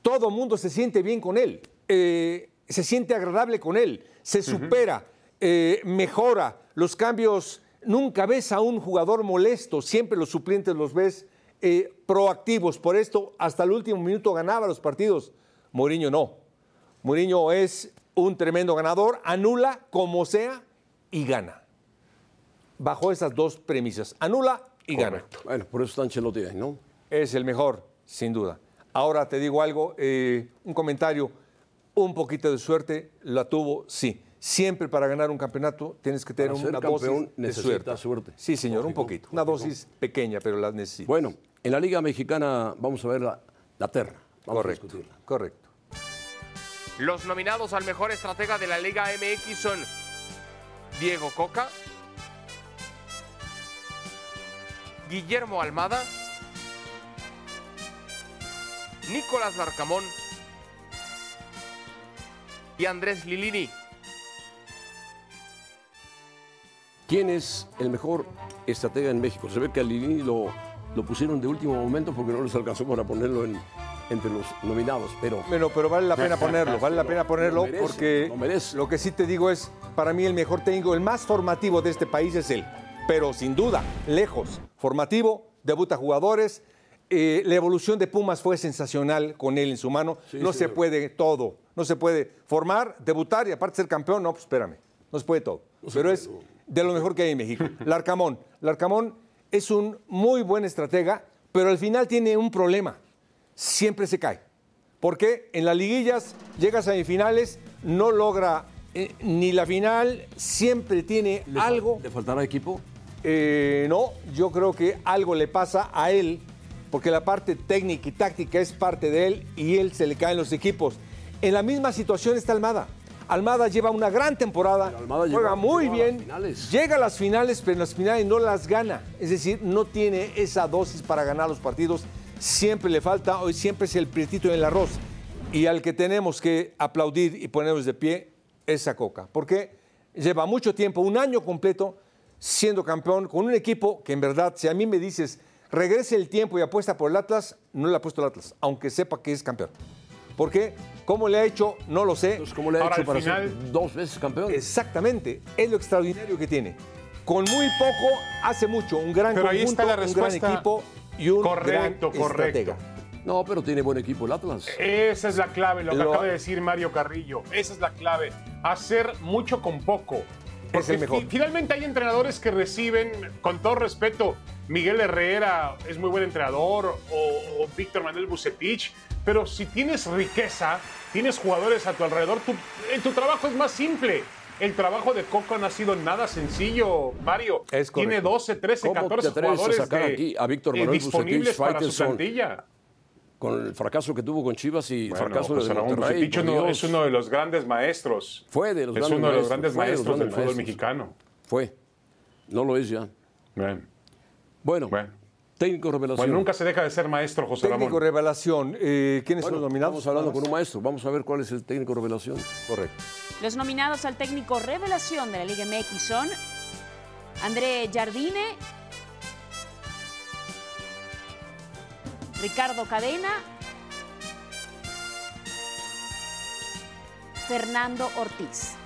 todo mundo se siente bien con él, eh, se siente agradable con él, se supera, eh, mejora los cambios. Nunca ves a un jugador molesto, siempre los suplentes los ves eh, proactivos. Por esto, hasta el último minuto ganaba los partidos. Mourinho no. Mourinho es un tremendo ganador, anula como sea y gana. Bajo esas dos premisas, anula y gana. Bueno, por eso está Ancelotti ahí, ¿no? Es el mejor, sin duda. Ahora te digo algo, eh, un comentario, un poquito de suerte la tuvo, sí. Siempre para ganar un campeonato tienes que tener Para ser una campeón dosis de suerte. suerte. Sí, señor, un Lógico, poquito. Una dosis pequeña, pero la necesitas. Bueno, en la Liga Mexicana vamos a ver la, la terna. Vamos correcto, a discutirla. correcto. Los nominados al mejor estratega de la Liga MX son Diego Coca, Guillermo Almada, Nicolás Larcamón y Andrés Lilini. ¿Quién es el mejor estratega en México? Se ve que a Lilini lo, lo pusieron de último momento porque no les alcanzó para ponerlo en- entre los nominados, pero Bueno, pero vale la pena ponerlo, vale la pena ponerlo Lo merece, porque lo merece. lo que sí te digo es, para mí el mejor técnico, el más formativo de este país es él. Pero sin duda, lejos, formativo, debuta jugadores. eh, la evolución de Pumas fue sensacional con él en su mano. no se señor. puede todo, no se puede formar, debutar y aparte ser campeón. No, pues espérame, no se puede todo. pero es de lo mejor que hay en México. Larcamón. Larcamón es un muy buen estratega, pero al final tiene un problema siempre se cae. Porque en las liguillas llega a semifinales, no logra eh, ni la final, siempre tiene ¿le, fal- algo. ¿le faltará equipo? Eh, no, yo creo que algo le pasa a él, porque la parte técnica y táctica es parte de él y él se le caen los equipos. En la misma situación está Almada. Almada lleva una gran temporada, Almada juega muy a bien, llega a las finales, pero en las finales no las gana. Es decir, no tiene esa dosis para ganar los partidos. Siempre le falta, hoy siempre es el prietito en el arroz. Y al que tenemos que aplaudir y ponernos de pie es a Coca. Porque lleva mucho tiempo, un año completo, siendo campeón con un equipo que en verdad, si a mí me dices, regrese el tiempo y apuesta por el Atlas, no le apuesto al Atlas, aunque sepa que es campeón. ¿Por qué? ¿Cómo le ha hecho? No lo sé. Entonces, ¿Cómo le ha Ahora, hecho para final- ser dos veces campeón? Exactamente, es lo extraordinario que tiene. Con muy poco hace mucho, un gran Pero ahí está la un gran respuesta. equipo y un Correcto, gran correcto. estratega. No, pero tiene buen equipo el Atlas. Esa es la clave, lo que Lo- acaba de decir Mario Carrillo. Esa es la clave. Hacer mucho con poco. Porque el mejor. fi- finalmente hay entrenadores que reciben, con todo respeto, Miguel Herrera es muy buen entrenador o, o Víctor Manuel Bucetich, pero si tienes riqueza, tienes jugadores a tu alrededor, tu, eh, tu trabajo es más simple. El trabajo de Coco no ha sido nada sencillo, Mario. Es Tiene correcto. 12, 13, ¿Cómo te 14 atreves a jugadores sacar de- aquí a Víctor eh, Manuel disponibles Bucetich, para su plantilla. con el fracaso que tuvo con Chivas y Bueno, fracaso José de Monterrey. Bucetich uno- es uno de los grandes maestros. Fue de los es grandes uno de los maestros, grandes fue de los maestros del grandes fútbol maestros. mexicano. Fue. No lo es ya. Bien. Bueno, técnico revelación. Bueno, nunca se deja de ser maestro, José Técnico Ramón. revelación. eh, ¿Quiénes Bueno, son los nominados? Estamos hablando con un maestro. Vamos a ver cuál es el técnico revelación. Correcto. Los nominados al técnico revelación de la Liga MX son André Jardine, Ricardo Cadena, Fernando Ortiz.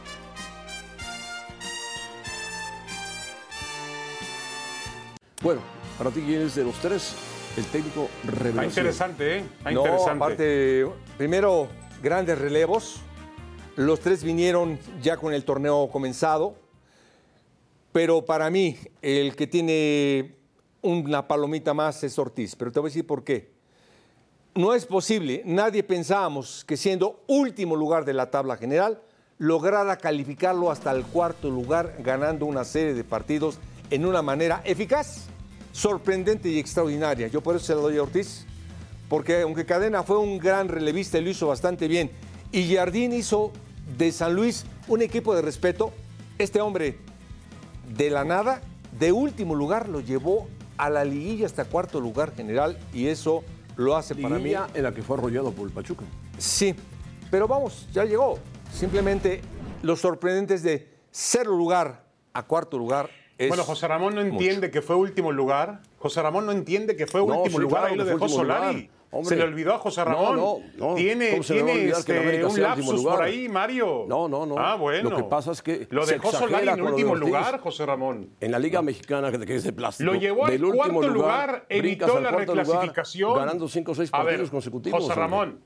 Bueno, para ti, ¿quién es de los tres el técnico revelación? Está interesante, ¿eh? Está no, interesante. aparte, primero, grandes relevos. Los tres vinieron ya con el torneo comenzado. Pero para mí, el que tiene una palomita más es Ortiz. Pero te voy a decir por qué. No es posible, nadie pensábamos que siendo último lugar de la tabla general, lograra calificarlo hasta el cuarto lugar, ganando una serie de partidos en una manera eficaz, sorprendente y extraordinaria. Yo por eso se lo doy a Ortiz, porque aunque Cadena fue un gran relevista y lo hizo bastante bien, y Jardín hizo de San Luis un equipo de respeto, este hombre de la nada, de último lugar, lo llevó a la liguilla hasta cuarto lugar general y eso lo hace para mí. En la que fue arrollado por el Pachuca. Sí, pero vamos, ya llegó. Simplemente lo sorprendente es de cero lugar a cuarto lugar. Es Bueno, José Ramón no mucho. entiende que fue último lugar. José Ramón no entiende que fue No, último sí, lugar. claro Ahí lo dejó Solari. lugar. Hombre. Se le olvidó a José No, Ramón. no, no. Tiene, ¿Cómo se le va a tiene este, América un lapsus por lugar? ahí, Mario. No, no, no. Ah, bueno. Lo que pasa es que Lo dejó Solari en último lugar, José Ramón. En la Liga Mexicana, que es de plástico. Lo llevó al cuarto lugar, brincas evitó la lugar, reclasificación. ganando cinco o seis partidos ver, consecutivos. José hombre. Ramón,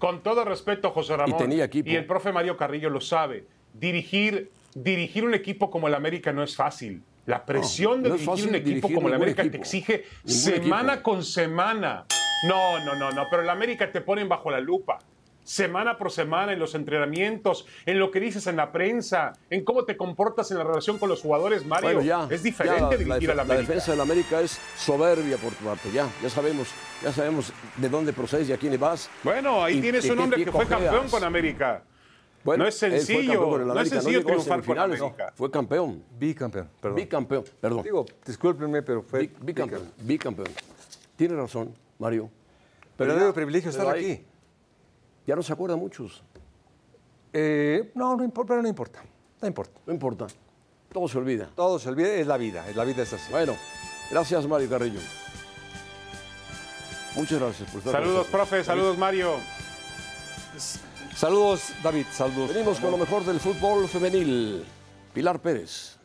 con todo respeto, José Ramón. tenía equipo. Y el profe Mario Carrillo lo sabe. Dirigir, dirigir un equipo como el América no es fácil. La presión no de es dirigir un equipo dirigir como el América te equipo. exige Ningún semana equipo. con semana. No, no, no, no. Pero el América te ponen bajo la lupa. Semana por semana en los entrenamientos, en lo que dices en la prensa, en cómo te comportas en la relación con los jugadores, Mario. Bueno, ya, es diferente ya la- dirigir la, al la América. defensa del América es soberbia por tu parte. Ya, ya sabemos, ya sabemos de dónde procedes y a quién le vas. Bueno, ahí y tienes un hombre que fue campeón con América. Bueno, no es sencillo, no es sencillo a triunfar con América. Fue campeón, Bicampeón, perdón. bicampeón, perdón. Digo, discúlpenme, pero fue Bic- bicampeón, bicampeón. Tiene razón, Mario. Verdadero ya- privilegio pero estar ahí aquí. Ya no se acuerdan muchos. Eh, no, no importa, pero no importa. No importa. No importa. Todo se olvida. Todo se olvida, es la vida, es la vida es así. Bueno, gracias Mario Carrillo. Muchas gracias por estar con Saludos, profe, saludos, Mario. Saludos, David, saludos. Venimos con lo mejor del fútbol femenil. Pilar Pérez.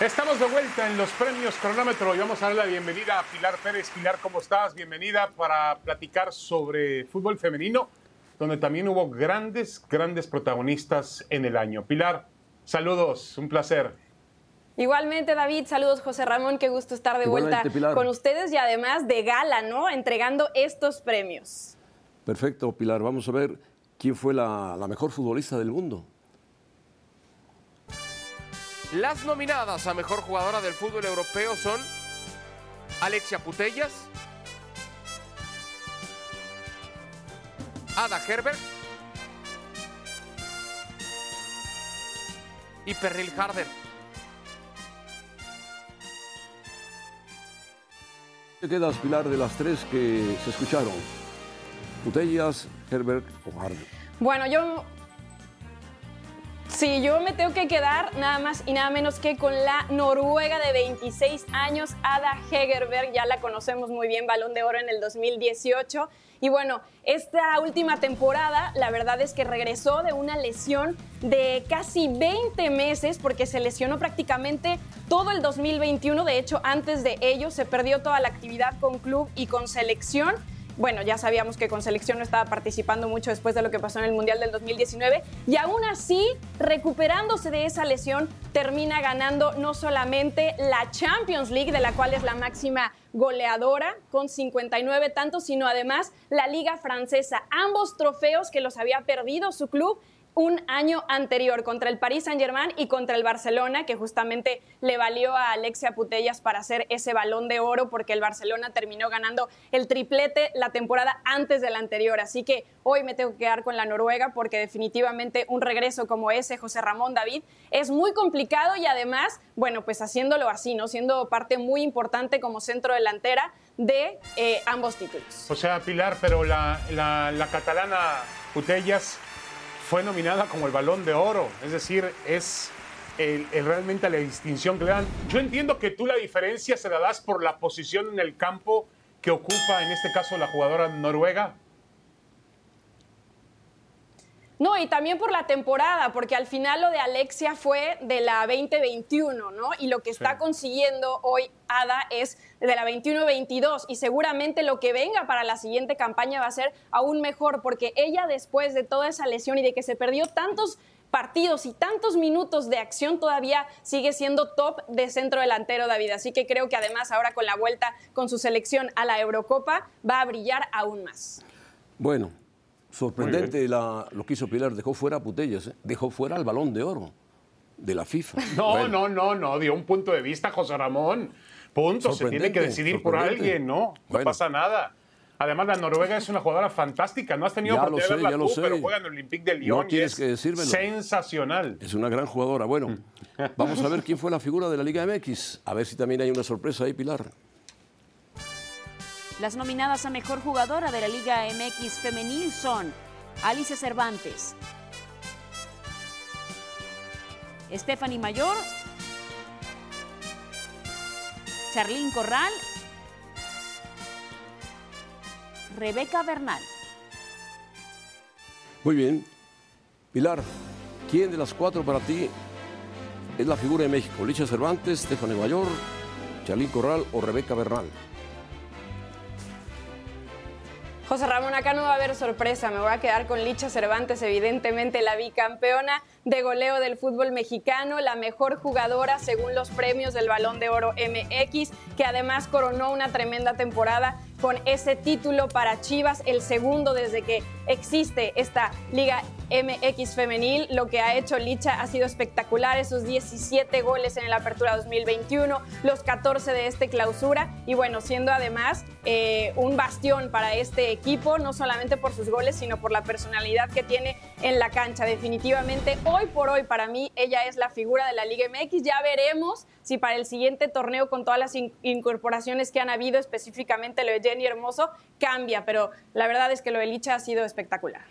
Estamos de vuelta en los premios cronómetro y vamos a darle la bienvenida a Pilar Pérez. Pilar, ¿cómo estás? Bienvenida para platicar sobre fútbol femenino, donde también hubo grandes, grandes protagonistas en el año. Pilar, saludos, un placer. Igualmente, David, saludos José Ramón, qué gusto estar de Igualmente, vuelta Pilar. con ustedes y además de gala, ¿no? Entregando estos premios. Perfecto, Pilar. Vamos a ver quién fue la, la mejor futbolista del mundo. Las nominadas a mejor jugadora del fútbol europeo son Alexia Putellas, Ada Herberg y Perril Harder. ¿Qué quedas, Pilar, de las tres que se escucharon? Putellas, Herbert o Harder. Bueno, yo. Sí, yo me tengo que quedar nada más y nada menos que con la noruega de 26 años, Ada Hegerberg. Ya la conocemos muy bien, balón de oro en el 2018. Y bueno, esta última temporada, la verdad es que regresó de una lesión de casi 20 meses, porque se lesionó prácticamente todo el 2021. De hecho, antes de ello, se perdió toda la actividad con club y con selección. Bueno, ya sabíamos que con selección no estaba participando mucho después de lo que pasó en el Mundial del 2019 y aún así, recuperándose de esa lesión, termina ganando no solamente la Champions League, de la cual es la máxima goleadora con 59 tantos, sino además la Liga Francesa, ambos trofeos que los había perdido su club un año anterior contra el Paris Saint-Germain y contra el Barcelona, que justamente le valió a Alexia Putellas para hacer ese balón de oro, porque el Barcelona terminó ganando el triplete la temporada antes de la anterior. Así que hoy me tengo que quedar con la Noruega, porque definitivamente un regreso como ese, José Ramón David, es muy complicado y además, bueno, pues haciéndolo así, ¿no? Siendo parte muy importante como centro delantera de eh, ambos títulos. O sea, Pilar, pero la, la, la catalana Putellas fue nominada como el Balón de Oro. Es decir, es el, realmente la distinción que le dan. Yo entiendo que tú la diferencia se la das por la posición en el campo que ocupa, en este caso, la jugadora noruega. No, y también por la temporada, porque al final lo de Alexia fue de la 2021, ¿no? Y lo que está consiguiendo hoy Ada es de la 21-22 y seguramente lo que venga para la siguiente campaña va a ser aún mejor, porque ella después de toda esa lesión y de que se perdió tantos partidos y tantos minutos de acción todavía sigue siendo top de centro delantero David. Así que creo que además ahora con la vuelta con su selección a la Eurocopa va a brillar aún más. Bueno, sorprendente la, lo que hizo Pilar, dejó fuera a Putellas, ¿eh? dejó fuera el balón de oro de la FIFA. No, Bueno, no, no, no, dio un punto de vista José Ramón. Punto, se tiene que decidir por alguien, ¿no? No Bueno. pasa nada. Además, la Noruega es una jugadora fantástica. No has tenido Ya oportunidad sé, de verla tú, pero juega en el Olympique de Lyon. No y tienes es que decírmelo. Sensacional. Es una gran jugadora. Bueno, vamos a ver quién fue la figura de la Liga MX. A ver si también hay una sorpresa ahí, Pilar. Las nominadas a mejor jugadora de la Liga MX femenil son Alicia Cervantes, Stephanie Mayor, Charlín Corral, Rebeca Bernal. Muy bien. Pilar, ¿quién de las cuatro para ti es la figura de México? ¿Licha Cervantes, Stephanie Mayor, Charlín Corral o Rebeca Bernal? José Ramón, acá no va a haber sorpresa, me voy a quedar con Licha Cervantes, evidentemente la bicampeona de goleo del fútbol mexicano, la mejor jugadora según los premios del Balón de Oro MX, que además coronó una tremenda temporada con ese título para Chivas, el segundo desde que existe esta Liga MX femenil. Lo que ha hecho Licha ha sido espectacular, esos 17 goles en el Apertura 2021, los 14 de este clausura y bueno, siendo además eh, un bastión para este equipo, no solamente por sus goles, sino por la personalidad que tiene en la cancha. Definitivamente, hoy por hoy, para mí, ella es la figura de la Liga MX. Ya veremos si para el siguiente torneo, con todas las in- incorporaciones que han habido, específicamente lo de Jenny Hermoso, cambia, pero la verdad es que lo de Licha ha sido espectacular.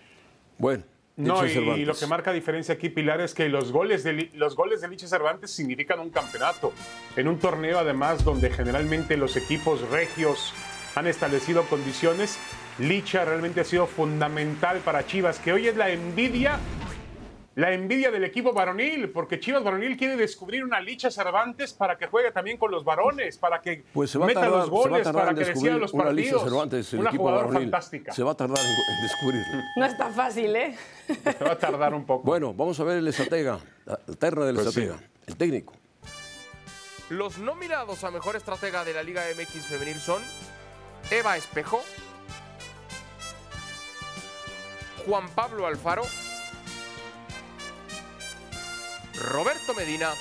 Bueno, No, y, Cervantes. lo que marca diferencia aquí, Pilar, es que los goles, de, los goles de Licha Cervantes significan un campeonato. En un torneo, además, donde generalmente los equipos regios han establecido condiciones, Licha realmente ha sido fundamental para Chivas, que hoy es la envidia, la envidia del equipo varonil, porque Chivas varonil quiere descubrir una Licha Cervantes para que juegue también con los varones, para que Pues se va a meta tardar, los se va a goles, para que decida descubrir los una Licha partidos. Cervantes, el una equipo jugadora varonil. fantástica. Se va a tardar en, en descubrirlo. No está fácil, ¿eh? Se va a tardar un poco. Bueno, vamos a ver el estratega, la terna del Pues sí. estratega, el técnico. Los nominados a mejor estratega de la Liga MX femenil son Eva Espejo, Juan Pablo Alfaro, Roberto Medina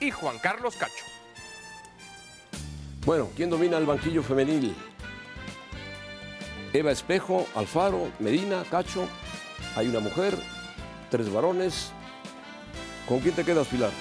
y Juan Carlos Cacho. Bueno, ¿quién domina el banquillo femenil? Eva Espejo, Alfaro, Medina, Cacho. Hay una mujer, tres varones. ¿Con quién te quedas, Pilar?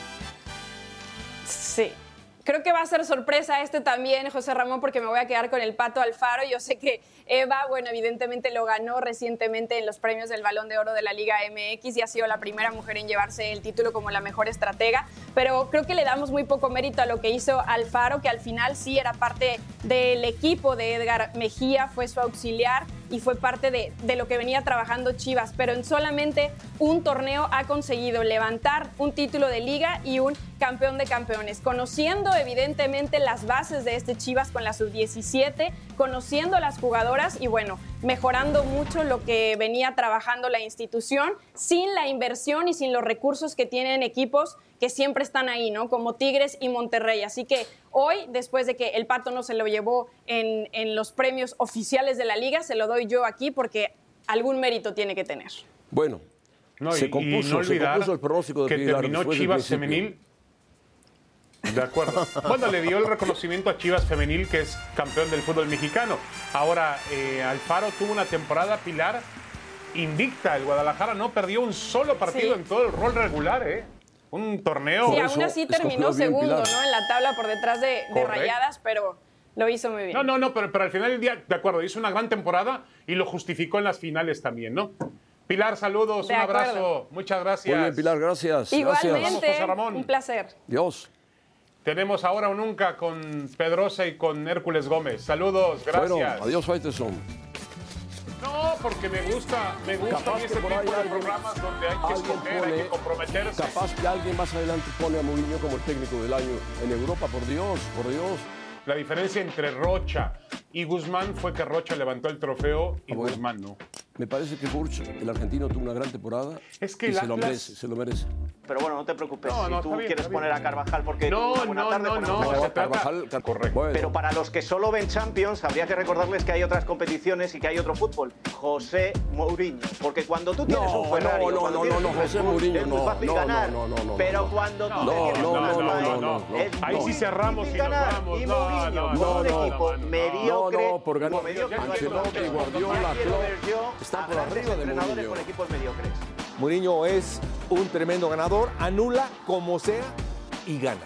Creo que va a ser sorpresa este también, José Ramón, porque me voy a quedar con el Pato Alfaro. Yo sé que Eva, bueno, evidentemente lo ganó recientemente en los premios del Balón de Oro de la Liga MX y ha sido la primera mujer en llevarse el título como la mejor estratega, pero creo que le damos muy poco mérito a lo que hizo Alfaro, que al final sí era parte del equipo de Edgar Mejía, fue su auxiliar y fue parte de, de lo que venía trabajando Chivas, pero en solamente un torneo ha conseguido levantar un título de liga y un campeón de campeones, conociendo evidentemente las bases de este Chivas con la sub-17, conociendo las jugadoras y bueno, mejorando mucho lo que venía trabajando la institución sin la inversión y sin los recursos que tienen equipos que siempre están ahí, ¿no? Como Tigres y Monterrey. Así que hoy, después de que el Pato no se lo llevó en, en los premios oficiales de la liga, se lo doy yo aquí porque algún mérito tiene que tener. Bueno, No, se y- y compuso, no se olvidar compuso el pronóstico de que Pilar terminó Chivas. Femenil. De acuerdo. Bueno, le dio el reconocimiento a Chivas Femenil, que es campeón del fútbol mexicano. Ahora, eh, Alfaro tuvo una temporada pilar invicta. El Guadalajara no perdió un solo partido Sí. en todo el rol regular, ¿eh? Un torneo. Sí, aún así terminó segundo, ¿no? En la tabla por detrás de. Rayadas, pero lo hizo muy bien. No, no, no, pero, pero al final del día, de acuerdo, hizo una gran temporada y lo justificó en las finales también, ¿no? Pilar, saludos, De un abrazo, muchas gracias. Muy bien, Pilar, gracias. Igualmente, José Ramón. un placer. Dios. Tenemos ahora o nunca con Pedrosa y con Hércules Gómez. Saludos, gracias. Bueno, adiós, Faitelson. Porque me gusta, me gusta ese tipo de programas donde hay que escoger, hay que comprometerse. Capaz que alguien más adelante pone a Mourinho como el técnico del año en Europa, por Dios, por Dios. La diferencia entre Rocha y Guzmán fue que Rocha levantó el trofeo y Ah, bueno. Guzmán no. Me parece que Furch, el argentino, tuvo una gran temporada. Es que y el se lo Atlas- merece, se lo merece. Pero bueno, no te preocupes. No, no, si tú bien, quieres poner a Carvajal porque No, no, tarde, no, no, se Carvajal. Carvajal, Correcto. Bueno, Pero para los que solo ven Champions, habría que recordarles que hay otras competiciones y que hay otro fútbol. José Mourinho. Porque cuando tú tienes No, un Ferrari, no, no, no, no, no, José Mourinho, es muy no, fácil no, ganar. no, no, no, pero no. cuando tú No, no, un no, no, no, no, no. Ahí sí cerramos y nos vamos. Mourinho, no, no, un no, equipo mediocre, No, por ganar- Ancelotti, Guardiola, Klopp, están por arriba de Mourinho. con equipos mediocres. Mourinho es un tremendo ganador, anula como sea y gana.